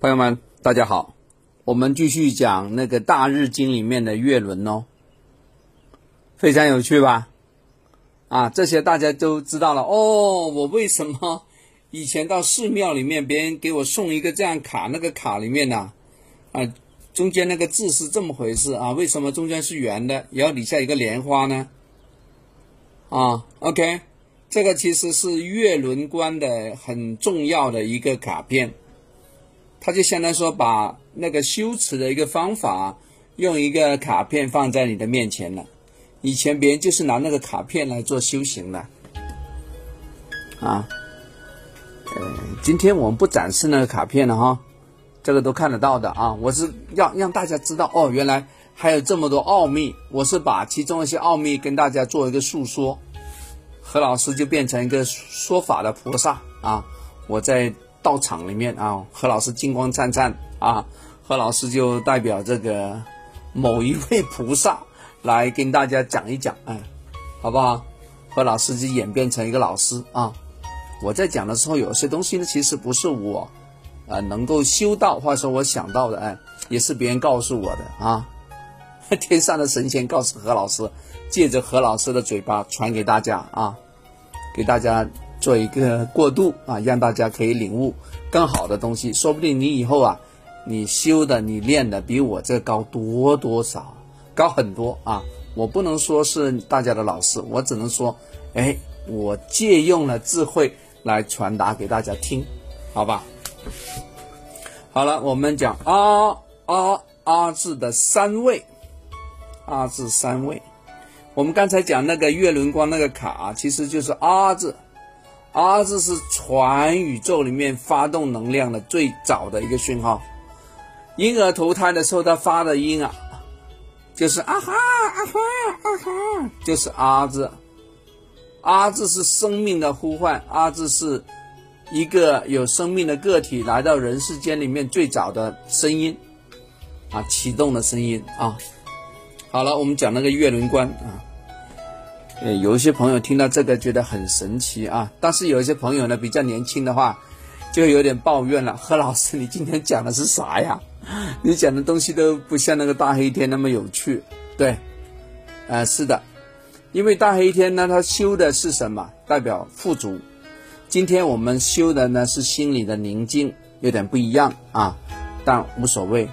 朋友们，大家好，我们继续讲那个《大日经》里面的月轮哦，非常有趣吧？啊，这些大家都知道了哦。我为什么以前到寺庙里面，别人给我送一个这样卡，那个卡里面呢，啊，中间那个字是这么回事啊？为什么中间是圆的，然后底下一个莲花呢？啊，OK，这个其实是月轮观的很重要的一个卡片。他就相当于说，把那个修持的一个方法，用一个卡片放在你的面前了。以前别人就是拿那个卡片来做修行的，啊，呃，今天我们不展示那个卡片了哈，这个都看得到的啊。我是要让大家知道哦，原来还有这么多奥秘。我是把其中一些奥秘跟大家做一个诉说。何老师就变成一个说法的菩萨啊，我在。道场里面啊，何老师金光灿灿啊，何老师就代表这个某一位菩萨来跟大家讲一讲，哎，好不好？何老师就演变成一个老师啊。我在讲的时候，有些东西呢，其实不是我啊能够修到，或者说我想到的，哎，也是别人告诉我的啊。天上的神仙告诉何老师，借着何老师的嘴巴传给大家啊，给大家。做一个过渡啊，让大家可以领悟更好的东西。说不定你以后啊，你修的、你练的比我这高多多少，高很多啊！我不能说是大家的老师，我只能说，哎，我借用了智慧来传达给大家听，好吧？好了，我们讲阿阿阿字的三位，阿字三位。我们刚才讲那个月轮光那个卡，其实就是阿字。阿字是全宇宙里面发动能量的最早的一个讯号。婴儿投胎的时候，他发的音啊，就是啊哈啊哈啊哈，就是阿字。阿字是生命的呼唤，阿字是一个有生命的个体来到人世间里面最早的声音啊，启动的声音啊。好了，我们讲那个月轮观啊。呃，有一些朋友听到这个觉得很神奇啊，但是有一些朋友呢比较年轻的话，就有点抱怨了。何老师，你今天讲的是啥呀？你讲的东西都不像那个大黑天那么有趣。对，呃，是的，因为大黑天呢，它修的是什么？代表富足。今天我们修的呢是心里的宁静，有点不一样啊，但无所谓，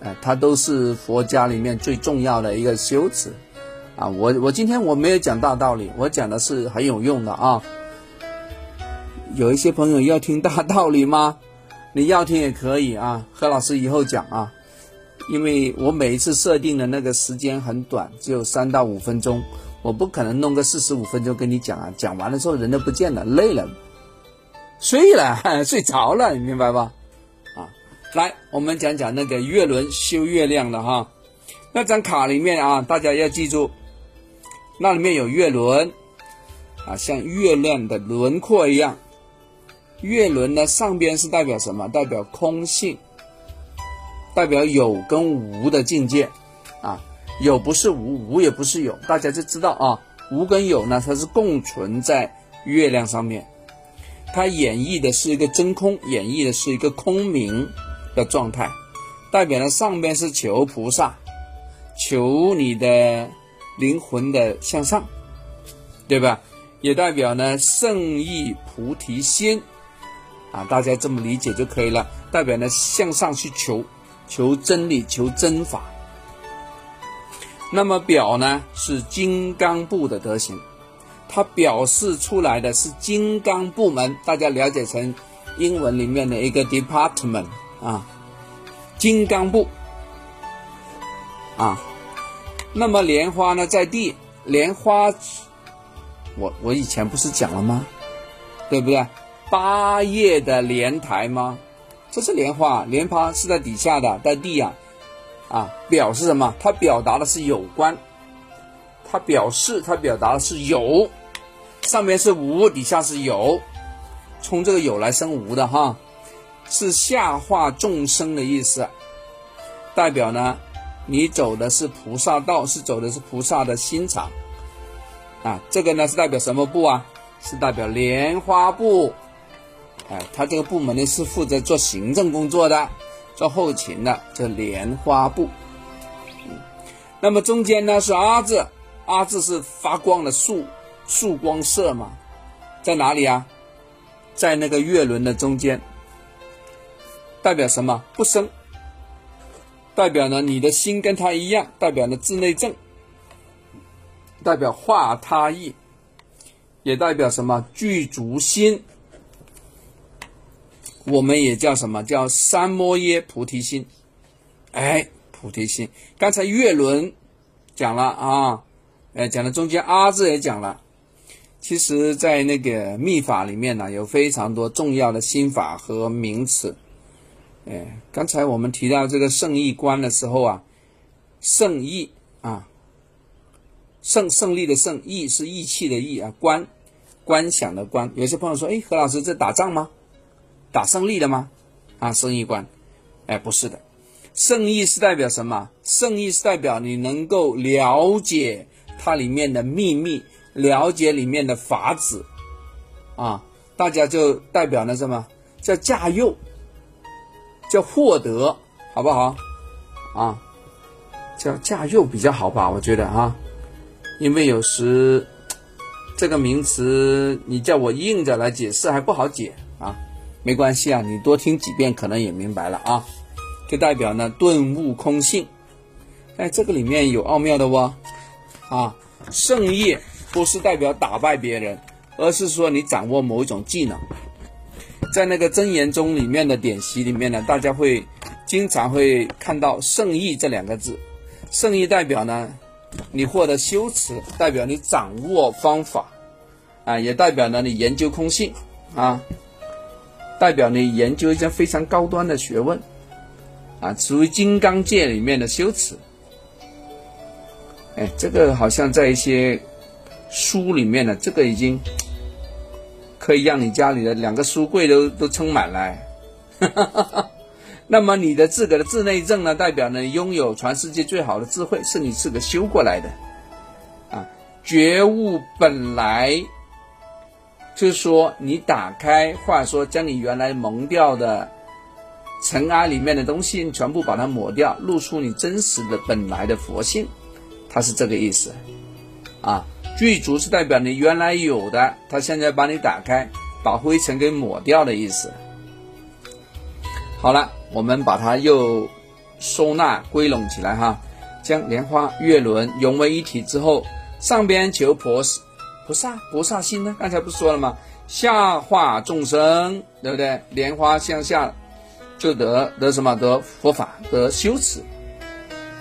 呃，它都是佛家里面最重要的一个修持。啊，我我今天我没有讲大道理，我讲的是很有用的啊。有一些朋友要听大道理吗？你要听也可以啊。何老师以后讲啊，因为我每一次设定的那个时间很短，只有三到五分钟，我不可能弄个四十五分钟跟你讲啊。讲完了之后人都不见了，累了，睡了，睡着了，你明白吧？啊，来，我们讲讲那个月轮修月亮的哈，那张卡里面啊，大家要记住。那里面有月轮，啊，像月亮的轮廓一样。月轮呢，上边是代表什么？代表空性，代表有跟无的境界。啊，有不是无，无也不是有，大家就知道啊。无跟有呢，它是共存在月亮上面。它演绎的是一个真空，演绎的是一个空明的状态，代表了上边是求菩萨，求你的。灵魂的向上，对吧？也代表呢圣意菩提心啊，大家这么理解就可以了。代表呢向上去求，求真理，求真法。那么表呢是金刚部的德行，它表示出来的是金刚部门，大家了解成英文里面的一个 department 啊，金刚部啊。那么莲花呢，在地莲花，我我以前不是讲了吗？对不对？八叶的莲台吗？这是莲花，莲花是在底下的，在地呀，啊，表示什么？它表达的是有关，它表示它表达的是有，上面是无，底下是有，从这个有来生无的哈，是下化众生的意思，代表呢。你走的是菩萨道，是走的是菩萨的心肠，啊，这个呢是代表什么部啊？是代表莲花部，哎，他这个部门呢是负责做行政工作的，做后勤的，这莲花部。那么中间呢是阿字，阿字是发光的束束光色嘛，在哪里啊？在那个月轮的中间，代表什么？不生，代表呢你的心跟他一样，代表呢自内正，代表化他意，也代表什么？具足心。我们也叫什么叫三摩耶菩提心？哎。菩提心，刚才月轮讲了啊，呃，讲的中间阿字也讲了。其实，在那个密法里面呢，有非常多重要的心法和名词。哎，刚才我们提到这个胜义观的时候啊，胜义啊，胜胜利的胜，义是义气的义啊，观观想的观。有些朋友说，哎，何老师，这打仗吗？打胜利的吗？啊，胜义观，哎，不是的。圣意是代表什么？圣意是代表你能够了解它里面的秘密，了解里面的法子，啊，大家就代表了什么？叫驾佑，叫获得，好不好？啊，叫驾驭比较好吧？我觉得啊，因为有时这个名词你叫我硬着来解释还不好解啊，没关系啊，你多听几遍可能也明白了啊。就代表呢顿悟空性，哎，这个里面有奥妙的哦，啊，胜业不是代表打败别人，而是说你掌握某一种技能。在那个真言中里面的典籍里面呢，大家会经常会看到圣意这两个字，圣意代表呢你获得修持，代表你掌握方法，啊，也代表呢你研究空性，啊，代表你研究一些非常高端的学问。啊，属于金刚界里面的修持。哎，这个好像在一些书里面呢，这个已经可以让你家里的两个书柜都都撑满了。那么你的自个的自内证呢，代表呢拥有全世界最好的智慧，是你自个修过来的。啊，觉悟本来就是说你打开，或者说将你原来蒙掉的。尘埃里面的东西全部把它抹掉，露出你真实的本来的佛性，它是这个意思，啊，具足是代表你原来有的，它现在把你打开，把灰尘给抹掉的意思。好了，我们把它又收纳归拢起来哈，将莲花月轮融为一体之后，上边求菩菩萨菩萨心呢？刚才不是说了吗？下化众生，对不对？莲花向下。就得得什么得佛法得修持，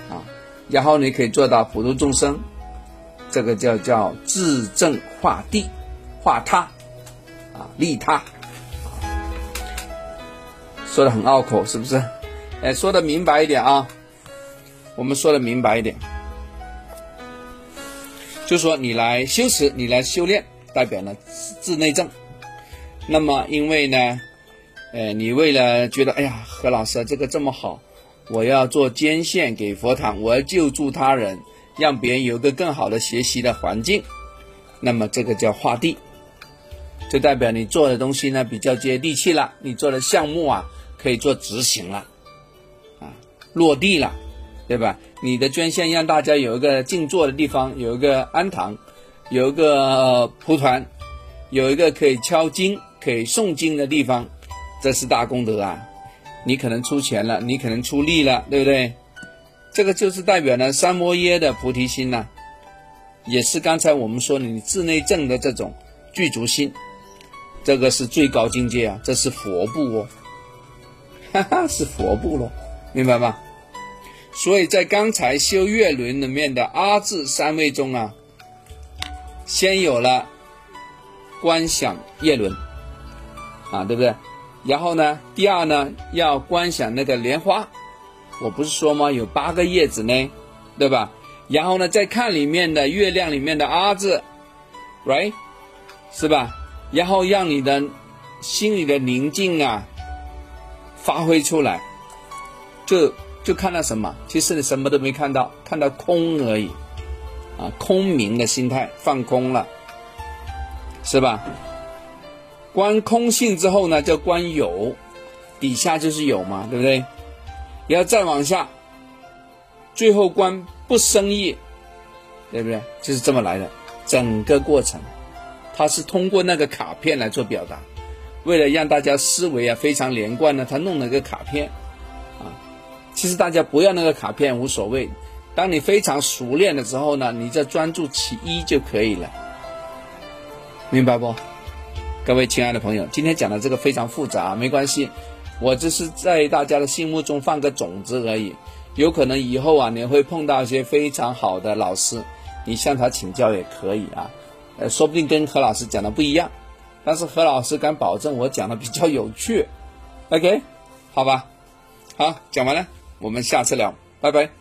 啊，然后你可以做到普度众生，这个叫叫自正化地化他，啊利他，说的很拗口是不是？哎，说的明白一点啊，我们说的明白一点，就说你来修持，你来修炼，代表了自自内证。那么因为呢？哎，你为了觉得，哎呀，何老师这个这么好，我要做捐献给佛堂，我要救助他人，让别人有个更好的学习的环境，那么这个叫画地，就代表你做的东西呢比较接地气了，你做的项目啊可以做执行了，啊，落地了，对吧？你的捐献让大家有一个静坐的地方，有一个安堂，有一个蒲团，有一个可以敲经、可以诵经的地方。这是大功德啊！你可能出钱了，你可能出力了，对不对？这个就是代表呢三摩耶的菩提心呐，也是刚才我们说你自内证的这种具足心，这个是最高境界啊！这是佛部哦，哈哈，是佛部喽，明白吗？所以在刚才修月轮里面的阿字三位中啊，先有了观想月轮啊，对不对？然后呢，第二呢，要观想那个莲花，我不是说吗？有八个叶子呢，对吧？然后呢，再看里面的月亮里面的阿字，right，是吧？然后让你的心里的宁静啊发挥出来，就就看到什么？其实你什么都没看到，看到空而已，啊，空明的心态，放空了，是吧？观空性之后呢，叫观有，底下就是有嘛，对不对？然后再往下，最后关不生业，对不对？就是这么来的。整个过程，他是通过那个卡片来做表达，为了让大家思维啊非常连贯呢，他弄了个卡片，啊，其实大家不要那个卡片无所谓，当你非常熟练的时候呢，你就专注其一就可以了，明白不？各位亲爱的朋友，今天讲的这个非常复杂，没关系，我只是在大家的心目中放个种子而已，有可能以后啊你会碰到一些非常好的老师。你向他请教也可以啊，呃，说不定跟何老师讲的不一样，但是何老师敢保证我讲的比较有趣，OK，好吧，好，讲完了，我们下次聊，拜拜。